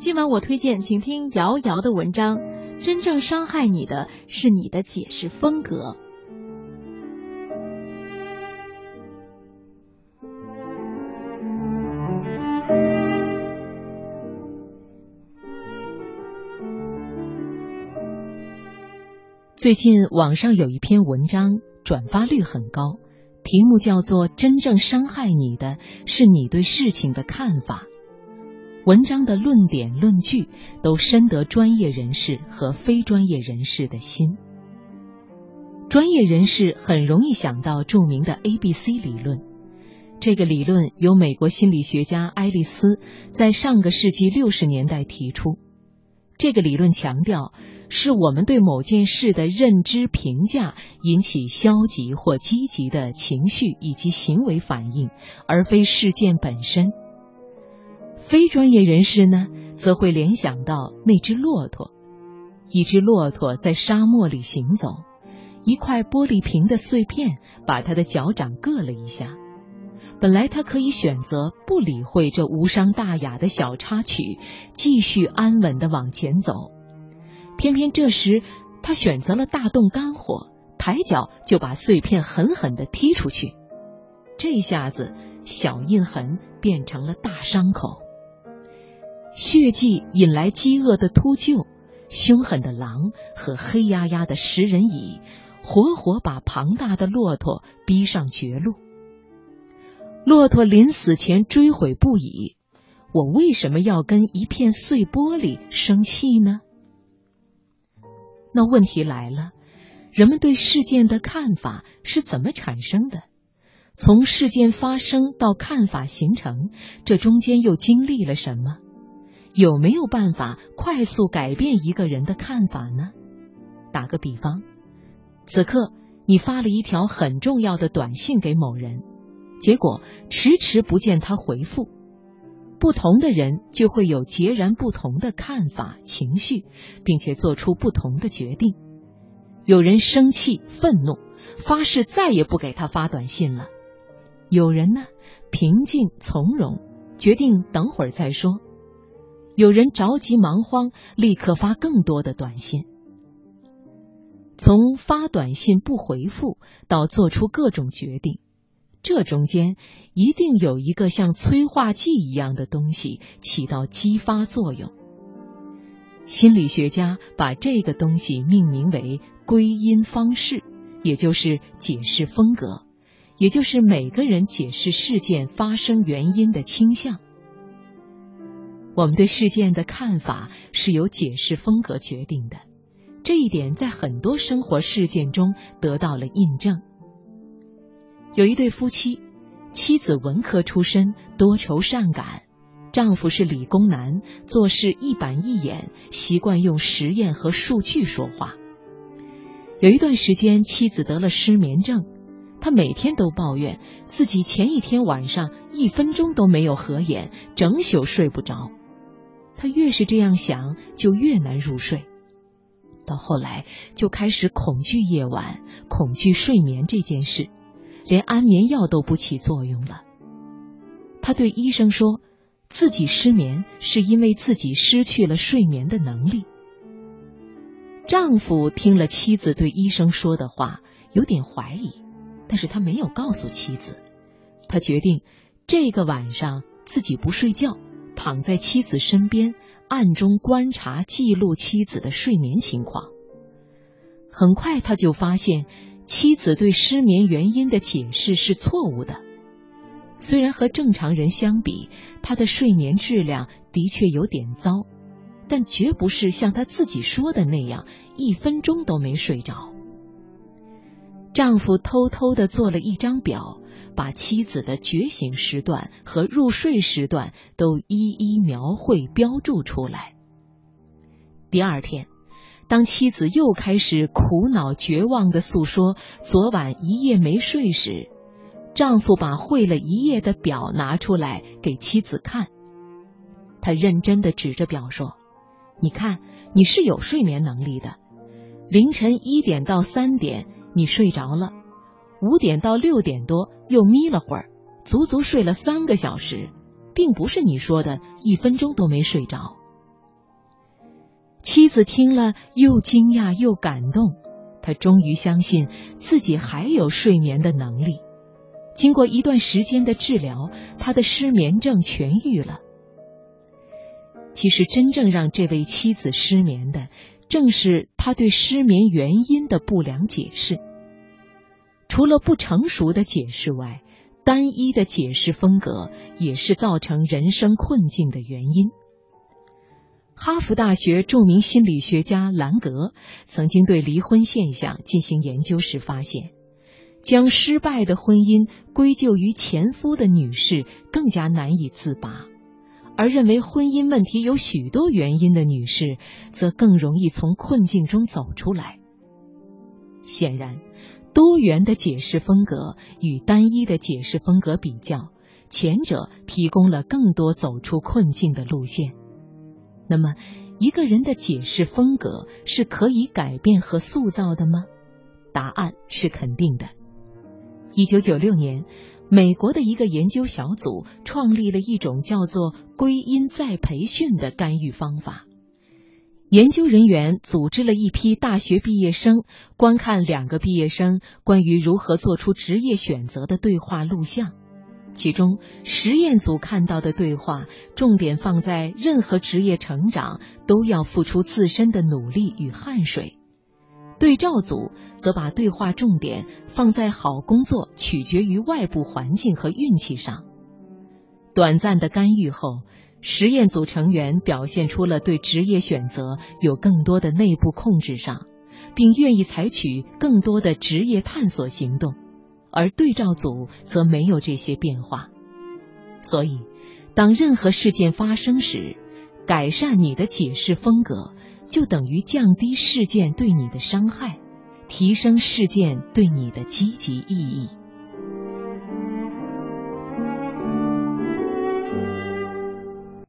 今晚我推荐，请听瑶瑶的文章。真正伤害你的是你的解释风格。最近网上有一篇文章转发率很高，题目叫做《真正伤害你的是你对事情的看法》。文章的论点论据都深得专业人士和非专业人士的心。专业人士很容易想到著名的 A B C 理论，这个理论由美国心理学家爱丽丝在上个世纪六十年代提出。这个理论强调，是我们对某件事的认知评价引起消极或积极的情绪以及行为反应，而非事件本身。非专业人士呢，则会联想到那只骆驼。一只骆驼在沙漠里行走，一块玻璃瓶的碎片把它的脚掌硌了一下。本来他可以选择不理会这无伤大雅的小插曲，继续安稳的往前走。偏偏这时他选择了大动肝火，抬脚就把碎片狠狠的踢出去。这下子，小印痕变成了大伤口。血迹引来饥饿的秃鹫，凶狠的狼和黑压压的食人蚁，活活把庞大的骆驼逼上绝路。骆驼临死前追悔不已：“我为什么要跟一片碎玻璃生气呢？”那问题来了，人们对事件的看法是怎么产生的？从事件发生到看法形成，这中间又经历了什么？有没有办法快速改变一个人的看法呢？打个比方，此刻你发了一条很重要的短信给某人，结果迟迟不见他回复，不同的人就会有截然不同的看法、情绪，并且做出不同的决定。有人生气、愤怒，发誓再也不给他发短信了；有人呢，平静从容，决定等会儿再说。有人着急忙慌，立刻发更多的短信。从发短信不回复到做出各种决定，这中间一定有一个像催化剂一样的东西起到激发作用。心理学家把这个东西命名为归因方式，也就是解释风格，也就是每个人解释事件发生原因的倾向。我们对事件的看法是由解释风格决定的，这一点在很多生活事件中得到了印证。有一对夫妻，妻子文科出身，多愁善感；丈夫是理工男，做事一板一眼，习惯用实验和数据说话。有一段时间，妻子得了失眠症，她每天都抱怨自己前一天晚上一分钟都没有合眼，整宿睡不着。他越是这样想，就越难入睡。到后来，就开始恐惧夜晚，恐惧睡眠这件事，连安眠药都不起作用了。他对医生说，自己失眠是因为自己失去了睡眠的能力。丈夫听了妻子对医生说的话，有点怀疑，但是他没有告诉妻子。他决定这个晚上自己不睡觉。躺在妻子身边，暗中观察、记录妻子的睡眠情况。很快，他就发现妻子对失眠原因的解释是错误的。虽然和正常人相比，他的睡眠质量的确有点糟，但绝不是像他自己说的那样，一分钟都没睡着。丈夫偷偷的做了一张表。把妻子的觉醒时段和入睡时段都一一描绘标注出来。第二天，当妻子又开始苦恼绝望的诉说昨晚一夜没睡时，丈夫把绘了一夜的表拿出来给妻子看。他认真的指着表说：“你看，你是有睡眠能力的。凌晨一点到三点，你睡着了。”五点到六点多又眯了会儿，足足睡了三个小时，并不是你说的一分钟都没睡着。妻子听了又惊讶又感动，她终于相信自己还有睡眠的能力。经过一段时间的治疗，他的失眠症痊愈了。其实，真正让这位妻子失眠的，正是他对失眠原因的不良解释。除了不成熟的解释外，单一的解释风格也是造成人生困境的原因。哈佛大学著名心理学家兰格曾经对离婚现象进行研究时发现。将失败的婚姻归咎于前夫的女士更加难以自拔，而认为婚姻问题有许多原因的女士则更容易从困境中走出来。显然，多元的解释风格与单一的解释风格比较，前者提供了更多走出困境的路线。那么，一个人的解释风格是可以改变和塑造的吗？答案是肯定的。一九九六年，美国的一个研究小组创立了一种叫做“归因再培训”的干预方法。研究人员组织了一批大学毕业生，观看两个毕业生关于如何做出职业选择的对话录像。其中，实验组看到的对话重点放在任何职业成长都要付出自身的努力与汗水。对照组则把对话重点放在好工作取决于外部环境和运气上。短暂的干预后，实验组成员表现出了对职业选择有更多的内部控制上，并愿意采取更多的职业探索行动，而对照组则没有这些变化。所以，当任何事件发生时，改善你的解释风格。就等于降低事件对你的伤害，提升事件对你的积极意义。